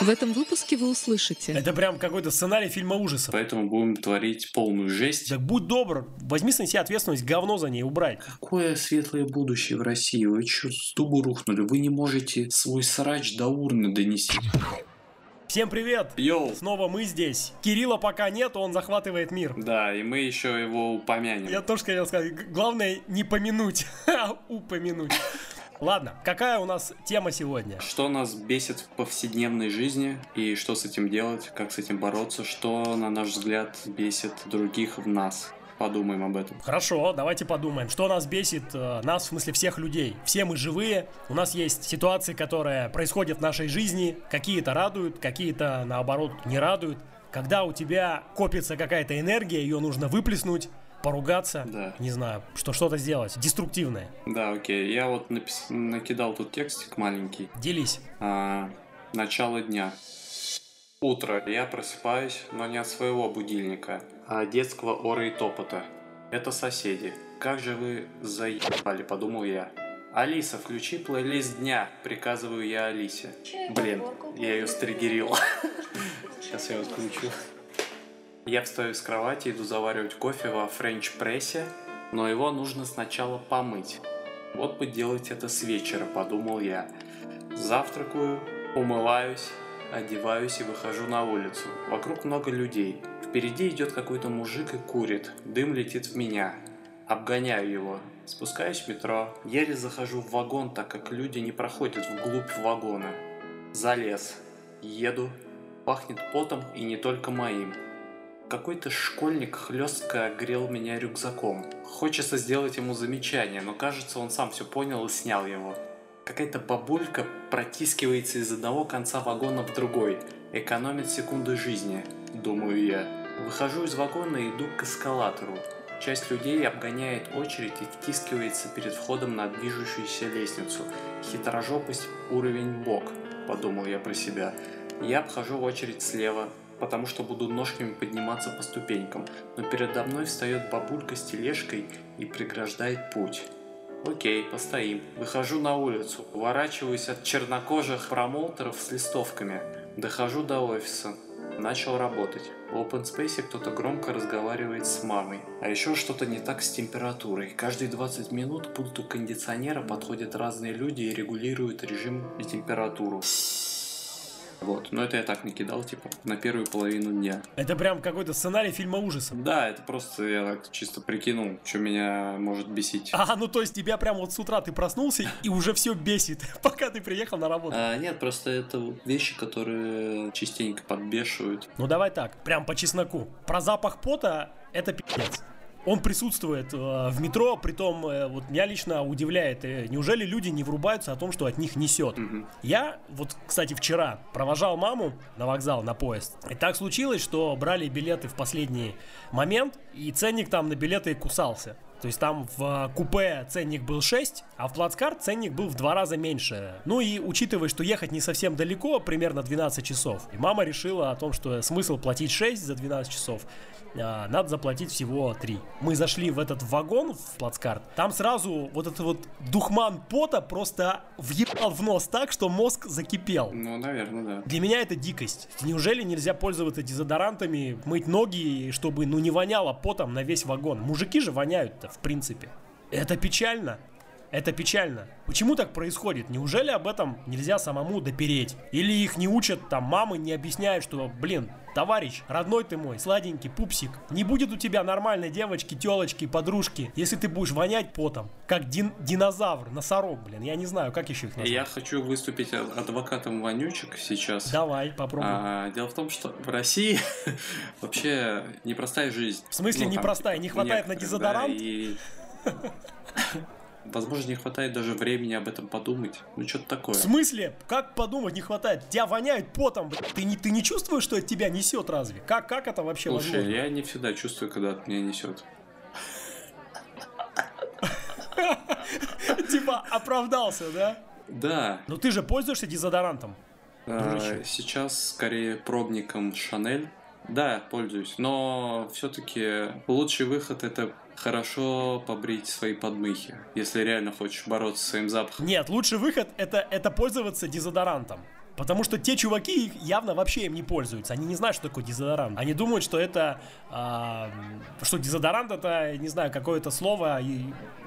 В этом выпуске вы услышите. Это прям какой-то сценарий фильма ужасов. Поэтому будем творить полную жесть. Так будь добр, возьми на себя ответственность, говно за ней убрать. Какое светлое будущее в России? Вы что, с дубу рухнули? Вы не можете свой срач до урны донести. Всем привет! Йоу! Снова мы здесь. Кирилла пока нет, он захватывает мир. Да, и мы еще его упомянем. Я тоже хотел сказать, главное не помянуть, а упомянуть. Ладно, какая у нас тема сегодня? Что нас бесит в повседневной жизни и что с этим делать, как с этим бороться, что, на наш взгляд, бесит других в нас. Подумаем об этом. Хорошо, давайте подумаем, что нас бесит, э, нас, в смысле всех людей. Все мы живые, у нас есть ситуации, которые происходят в нашей жизни, какие-то радуют, какие-то, наоборот, не радуют. Когда у тебя копится какая-то энергия, ее нужно выплеснуть, поругаться, Да. не знаю, что что-то сделать, деструктивное. Да, окей. Я вот напис- накидал тут текстик маленький. Делись. А, начало дня. Утро. Я просыпаюсь, но не от своего будильника, а от детского ора и топота. Это соседи. Как же вы заебали, подумал я. Алиса, включи плейлист дня, приказываю я Алисе. Блин, я ее стригерил. Сейчас я его включу. Я встаю с кровати, иду заваривать кофе во френч-прессе, но его нужно сначала помыть. Вот бы делать это с вечера, подумал я. Завтракаю, умываюсь, одеваюсь и выхожу на улицу. Вокруг много людей. Впереди идет какой-то мужик и курит. Дым летит в меня. Обгоняю его. Спускаюсь в метро. Еле захожу в вагон, так как люди не проходят вглубь вагона. Залез. Еду. Пахнет потом и не только моим. Какой-то школьник хлестко огрел меня рюкзаком. Хочется сделать ему замечание, но кажется, он сам все понял и снял его. Какая-то бабулька протискивается из одного конца вагона в другой. Экономит секунды жизни, думаю я. Выхожу из вагона и иду к эскалатору. Часть людей обгоняет очередь и втискивается перед входом на движущуюся лестницу. Хитрожопость уровень бок, подумал я про себя. Я обхожу очередь слева, потому что буду ножками подниматься по ступенькам, но передо мной встает бабулька с тележкой и преграждает путь. Окей, постоим. Выхожу на улицу, уворачиваюсь от чернокожих промоутеров с листовками. Дохожу до офиса. Начал работать. В open space кто-то громко разговаривает с мамой. А еще что-то не так с температурой. Каждые 20 минут к пульту кондиционера подходят разные люди и регулируют режим и температуру. Вот, но это я так накидал, типа, на первую половину дня. Это прям какой-то сценарий фильма ужасов. Да, это просто я так чисто прикинул, что меня может бесить. А, ну то есть тебя прям вот с утра ты проснулся и уже все бесит, пока ты приехал на работу. А, нет, просто это вещи, которые частенько подбешивают. Ну давай так, прям по чесноку. Про запах пота это пиздец. Он присутствует э, в метро, притом э, вот меня лично удивляет, э, неужели люди не врубаются о том, что от них несет. Я вот, кстати, вчера провожал маму на вокзал, на поезд. И так случилось, что брали билеты в последний момент, и ценник там на билеты кусался. То есть там в купе ценник был 6, а в плацкарт ценник был в два раза меньше. Ну и учитывая, что ехать не совсем далеко, примерно 12 часов, и мама решила о том, что смысл платить 6 за 12 часов, а, надо заплатить всего 3. Мы зашли в этот вагон, в плацкарт, там сразу вот этот вот духман пота просто въебал в нос так, что мозг закипел. Ну, наверное, да. Для меня это дикость. Неужели нельзя пользоваться дезодорантами, мыть ноги, чтобы ну не воняло потом на весь вагон? Мужики же воняют-то, в принципе. Это печально. Это печально. Почему так происходит? Неужели об этом нельзя самому допереть? Или их не учат, там, мамы не объясняют, что, блин, товарищ, родной ты мой, сладенький пупсик, не будет у тебя нормальной девочки, телочки, подружки, если ты будешь вонять потом, как дин- динозавр, носорог, блин, я не знаю, как еще их назвать. Я хочу выступить а- адвокатом вонючек сейчас. Давай, попробуй. А, дело в том, что в России вообще непростая жизнь. В смысле Ну, непростая? типа, Не хватает на дезодорант? да, и- Возможно, не хватает даже времени об этом подумать. Ну, что-то такое. В смысле? Как подумать не хватает? Тебя воняет потом. Ты не, ты не чувствуешь, что от тебя несет разве? Как, как это вообще Слушай, возможно? я не всегда чувствую, когда от меня несет. Типа оправдался, да? Да, Но ты же пользуешься дезодорантом. а, сейчас скорее пробником Шанель. Да, пользуюсь, но все-таки лучший выход это хорошо побрить свои подмыхи, если реально хочешь бороться со своим запахом. Нет, лучший выход это, это пользоваться дезодорантом. Потому что те чуваки их явно вообще им не пользуются. Они не знают, что такое дезодорант. Они думают, что это... А, что дезодорант это, не знаю, какое-то слово,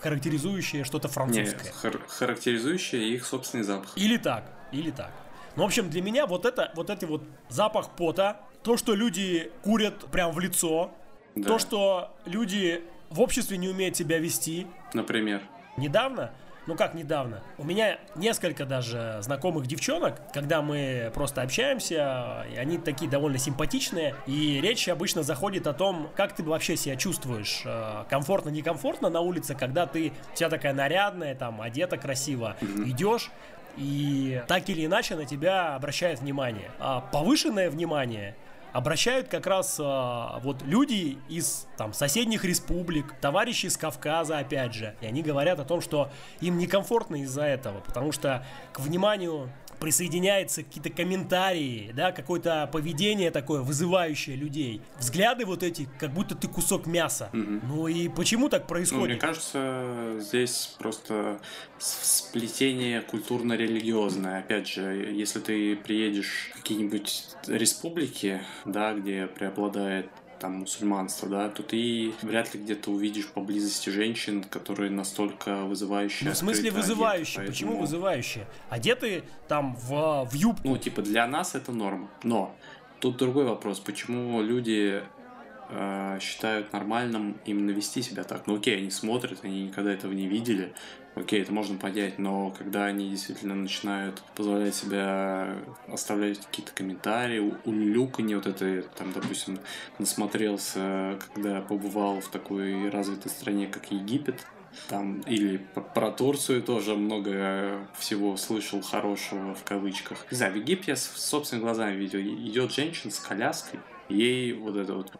характеризующее что-то французское. Не, хар- характеризующее их собственный запах. Или так, или так. Ну, в общем, для меня вот это, вот эти вот запах пота, то, что люди курят прям в лицо, да. то, что люди в обществе не умеют себя вести. Например? Недавно ну как недавно, у меня несколько даже знакомых девчонок, когда мы просто общаемся, и они такие довольно симпатичные, и речь обычно заходит о том, как ты вообще себя чувствуешь, э, комфортно, некомфортно на улице, когда ты вся такая нарядная, там, одета красиво, идешь, и так или иначе на тебя обращают внимание. А повышенное внимание обращают как раз а, вот люди из там соседних республик, товарищи из Кавказа, опять же. И они говорят о том, что им некомфортно из-за этого, потому что к вниманию присоединяются какие-то комментарии, да, какое-то поведение такое, вызывающее людей. Взгляды вот эти, как будто ты кусок мяса. Угу. Ну и почему так происходит? Ну, мне кажется, здесь просто сплетение культурно-религиозное. Опять же, если ты приедешь в какие-нибудь республики, да, где преобладает там мусульманство, да, то ты вряд ли где-то увидишь поблизости женщин, которые настолько вызывающие. Ну, в смысле вызывающие? Поэтому... Почему вызывающие? Одеты там в, в юбку. Ну, типа, для нас это норма. Но тут другой вопрос. Почему люди э, считают нормальным именно вести себя так? Ну, окей, они смотрят, они никогда этого не видели, окей, это можно понять, но когда они действительно начинают позволять себя оставлять какие-то комментарии, улюканье вот это, там, допустим, насмотрелся, когда побывал в такой развитой стране, как Египет, там, или про Турцию тоже много всего слышал хорошего в кавычках. Не знаю, в Египте я собственными глазами видел, идет женщина с коляской, ей вот это вот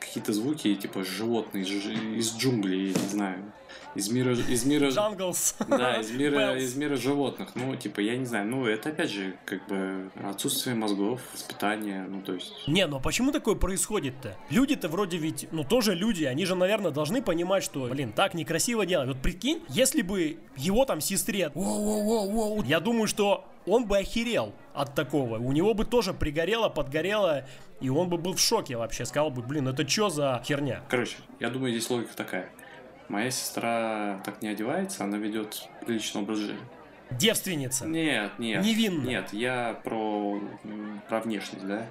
какие-то звуки, типа животные из джунглей, я не знаю, из мира... Из мира... Джанглс. Да, из мира, из мира животных. Ну, типа, я не знаю, ну, это опять же, как бы, отсутствие мозгов, воспитание, ну, то есть... Не, ну а почему такое происходит-то? Люди-то вроде ведь, ну, тоже люди, они же, наверное, должны понимать, что, блин, так некрасиво делать. Вот прикинь, если бы его там сестре... Я думаю, что он бы охерел от такого. У него бы тоже пригорело, подгорело, и он бы был в шоке вообще. Сказал бы, блин, это что за херня? Короче, я думаю, здесь логика такая. Моя сестра так не одевается, она ведет приличный образ жизни. Девственница? Нет, нет. Невинна? Нет, я про, про внешность, да.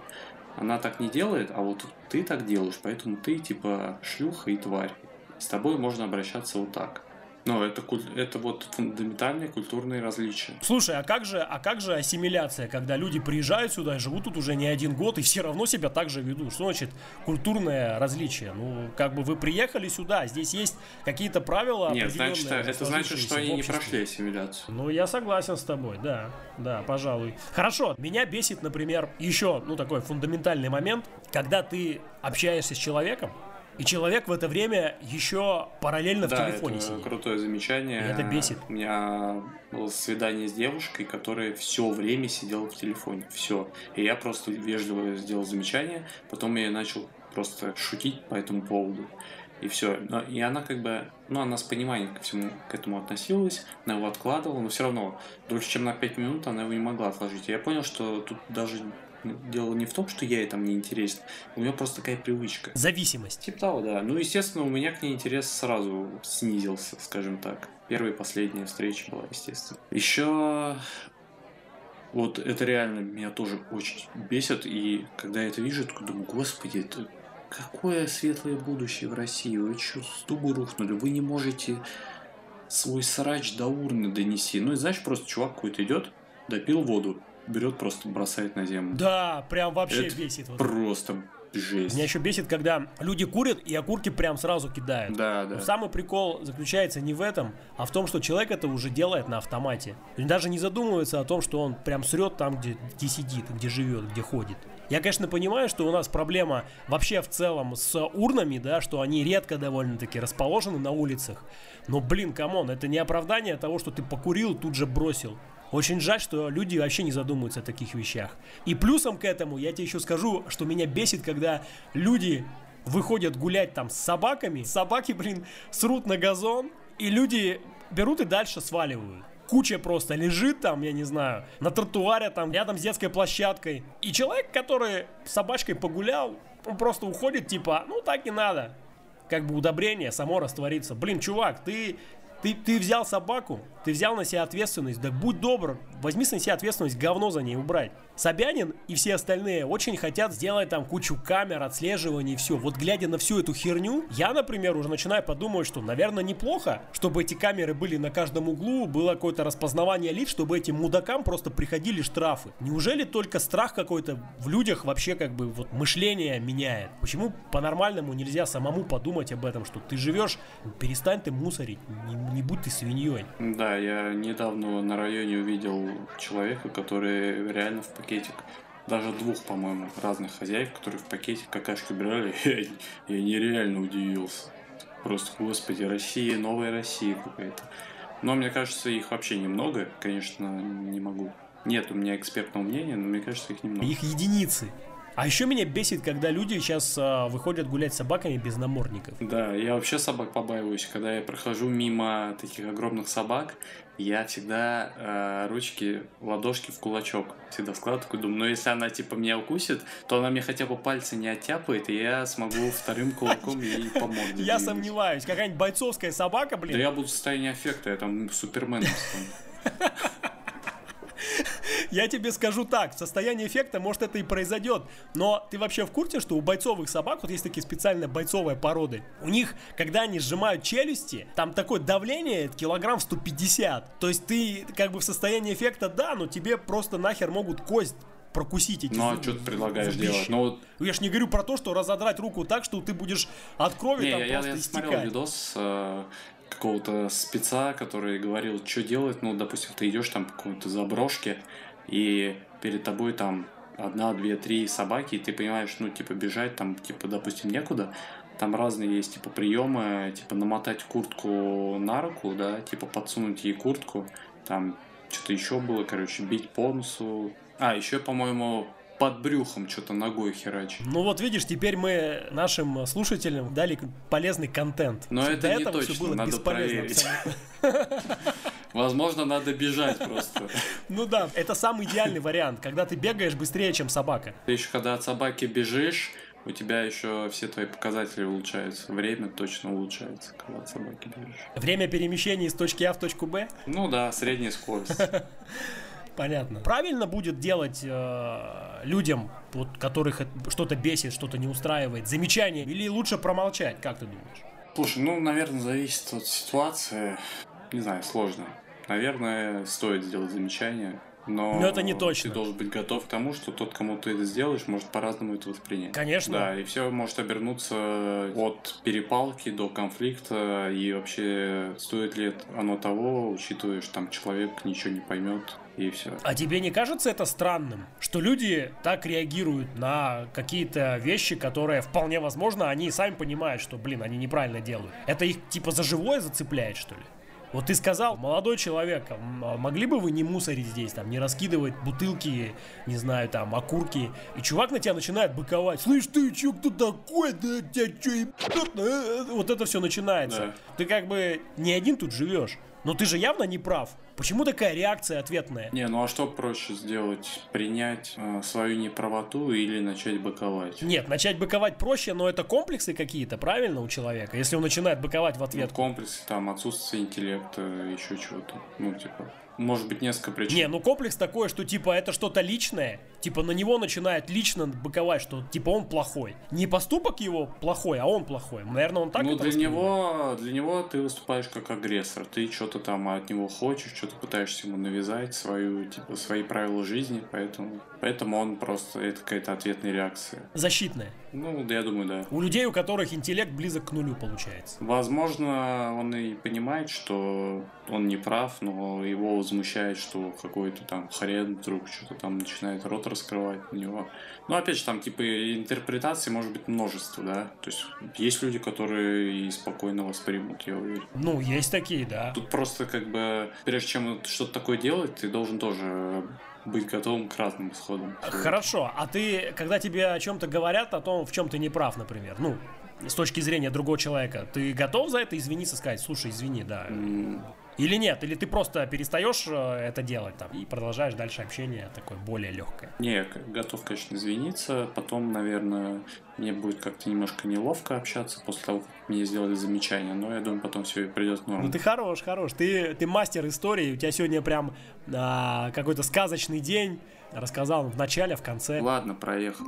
Она так не делает, а вот ты так делаешь, поэтому ты типа шлюха и тварь. С тобой можно обращаться вот так. Ну, это, это вот фундаментальные культурные различия. Слушай, а как же, а как же ассимиляция, когда люди приезжают сюда и живут тут уже не один год и все равно себя так же ведут? Что значит культурное различие? Ну, как бы вы приехали сюда, здесь есть какие-то правила Нет, значит, это значит, что они не прошли ассимиляцию. Ну, я согласен с тобой, да, да, пожалуй. Хорошо, меня бесит, например, еще, ну, такой фундаментальный момент, когда ты общаешься с человеком, и человек в это время еще параллельно да, в телефоне это сидит. крутое замечание. И это бесит. У меня было свидание с девушкой, которая все время сидела в телефоне. Все. И я просто вежливо сделал замечание. Потом я начал просто шутить по этому поводу. И все. Но, и она как бы, ну, она с пониманием ко всему к этому относилась, она его откладывала, но все равно дольше, чем на 5 минут она его не могла отложить. И я понял, что тут даже дело не в том, что я ей там не интересен, у нее просто такая привычка. Зависимость. Типа того, да. Ну, естественно, у меня к ней интерес сразу снизился, скажем так. Первая и последняя встреча была, естественно. Еще вот это реально меня тоже очень бесит, и когда я это вижу, я такой думаю, господи, это какое светлое будущее в России, вы что, с рухнули, вы не можете свой срач до урны донести. Ну и знаешь, просто чувак какой-то идет, допил воду, берет, просто бросает на землю. Да, прям вообще Это бесит. Вот. Просто жесть. Меня еще бесит, когда люди курят и окурки прям сразу кидают. Да, да. Но самый прикол заключается не в этом, а в том, что человек это уже делает на автомате. Он даже не задумывается о том, что он прям срет там, где, где сидит, где живет, где ходит. Я, конечно, понимаю, что у нас проблема вообще в целом с урнами, да, что они редко довольно-таки расположены на улицах. Но, блин, come on, это не оправдание того, что ты покурил, тут же бросил. Очень жаль, что люди вообще не задумываются о таких вещах. И плюсом к этому я тебе еще скажу, что меня бесит, когда люди выходят гулять там с собаками, собаки, блин, срут на газон, и люди берут и дальше сваливают. Куча просто лежит там, я не знаю, на тротуаре там, рядом с детской площадкой. И человек, который с собачкой погулял, он просто уходит, типа, ну так и надо. Как бы удобрение само растворится. Блин, чувак, ты ты, ты взял собаку, ты взял на себя ответственность, да будь добр, возьми на себя ответственность, говно за ней убрать. Собянин и все остальные очень хотят сделать там кучу камер, отслеживания и все. Вот глядя на всю эту херню, я, например, уже начинаю подумать, что, наверное, неплохо, чтобы эти камеры были на каждом углу, было какое-то распознавание лиц, чтобы этим мудакам просто приходили штрафы. Неужели только страх какой-то в людях вообще как бы вот мышление меняет? Почему по-нормальному нельзя самому подумать об этом, что ты живешь, перестань ты мусорить, не, не будь ты свиньей. Да, я недавно на районе увидел человека, который реально в пакетик. Даже двух, по-моему, разных хозяев, которые в пакетик какашки брали, я, я нереально удивился. Просто, господи, Россия, новая Россия какая-то. Но мне кажется, их вообще немного, конечно, не могу. Нет у меня экспертного мнения, но мне кажется, их немного. Их единицы. А еще меня бесит, когда люди сейчас а, выходят гулять с собаками без намордников. Да, я вообще собак побаиваюсь. Когда я прохожу мимо таких огромных собак, я всегда э, ручки, ладошки в кулачок всегда складываю, такой думаю, ну если она типа меня укусит, то она мне хотя бы пальцы не оттяпает, и я смогу вторым кулаком ей помочь. Я сомневаюсь, какая-нибудь бойцовская собака, блин. Да я буду в состоянии аффекта, я там суперменом стану. Я тебе скажу так, в состоянии эффекта, может, это и произойдет. Но ты вообще в курсе, что у бойцовых собак, вот есть такие специальные бойцовые породы, у них, когда они сжимают челюсти, там такое давление килограмм 150. То есть ты как бы в состоянии эффекта, да, но тебе просто нахер могут кость прокусить эти Ну, а что ты предлагаешь зубища. делать? Ну, вот... Я ж не говорю про то, что разодрать руку так, что ты будешь от крови не, там я, просто я истекать. смотрел видос э, какого-то спеца, который говорил, что делать. Ну, допустим, ты идешь там по какой-то заброшке, и перед тобой там одна, две, три собаки, и ты понимаешь, ну, типа, бежать там, типа, допустим, некуда. Там разные есть, типа, приемы, типа, намотать куртку на руку, да, типа, подсунуть ей куртку, там, что-то еще было, короче, бить по носу. А, еще, по-моему, под брюхом что-то ногой херачить. Ну вот видишь, теперь мы нашим слушателям дали полезный контент. Но До это не точно, было надо проверить. Возможно, надо бежать просто. Ну да, это самый идеальный вариант, когда ты бегаешь быстрее, чем собака. Ты еще когда от собаки бежишь, у тебя еще все твои показатели улучшаются. Время точно улучшается, когда от собаки бежишь. Время перемещения из точки А в точку Б. Ну да, средняя скорость. Понятно. Правильно будет делать э, людям, вот, которых что-то бесит, что-то не устраивает, замечание, или лучше промолчать, как ты думаешь? Слушай, ну, наверное, зависит от ситуации. Не знаю, сложно. Наверное, стоит сделать замечание. Но, Но это не точно. Ты должен быть готов к тому, что тот, кому ты это сделаешь, может по-разному это воспринять. Конечно. Да, и все может обернуться от перепалки до конфликта. И вообще, стоит ли оно того, учитывая, что там человек ничего не поймет. И все. А тебе не кажется это странным, что люди так реагируют на какие-то вещи, которые вполне возможно, они сами понимают, что, блин, они неправильно делают. Это их типа за живое зацепляет, что ли? Вот ты сказал, молодой человек, а а могли бы вы не мусорить здесь, там, не раскидывать бутылки, не знаю, там, окурки, и чувак на тебя начинает быковать. Слышь, ты чё, кто такой? Да тебя чё, ебать, э?» Вот это все начинается. Да. Ты как бы не один тут живешь, но ты же явно не прав. Почему такая реакция ответная? Не, ну а что проще сделать? Принять э, свою неправоту или начать быковать? Нет, начать быковать проще, но это комплексы какие-то, правильно, у человека? Если он начинает быковать в Ну, ответ. комплекс, там, отсутствие интеллекта, еще чего-то. Ну, типа, может быть, несколько причин. Не, ну комплекс такой, что типа это что-то личное, типа на него начинает лично быковать, что типа он плохой. Не поступок его плохой, а он плохой. Наверное, он так ну, для него, для него ты выступаешь как агрессор. Ты что-то там от него хочешь, что-то пытаешься ему навязать, свою, типа, свои правила жизни, поэтому, поэтому он просто, это какая-то ответная реакция. Защитное. Ну, да, я думаю, да. У людей, у которых интеллект близок к нулю получается. Возможно, он и понимает, что он не прав, но его возмущает, что какой-то там хрен вдруг что-то там начинает рот раскрывать на него. Ну, опять же, там, типа, интерпретаций может быть множество, да? То есть, есть люди, которые и спокойно воспримут, я уверен. Ну, есть такие, да. Тут просто, как бы, прежде чем что-то такое делать, ты должен тоже быть готовым к разным исходам. Хорошо, а ты, когда тебе о чем-то говорят, о том, в чем ты не прав, например, ну, с точки зрения другого человека, ты готов за это извиниться, сказать, слушай, извини, да, Или нет? Или ты просто перестаешь э, это делать там и продолжаешь дальше общение такое более легкое? Не, готов, конечно, извиниться. Потом, наверное, мне будет как-то немножко неловко общаться после того, как мне сделали замечание. Но я думаю, потом все придет в норму. Ну ты хорош, хорош. Ты, ты мастер истории. У тебя сегодня прям а, какой-то сказочный день. Рассказал в начале, в конце. Ладно, проехал.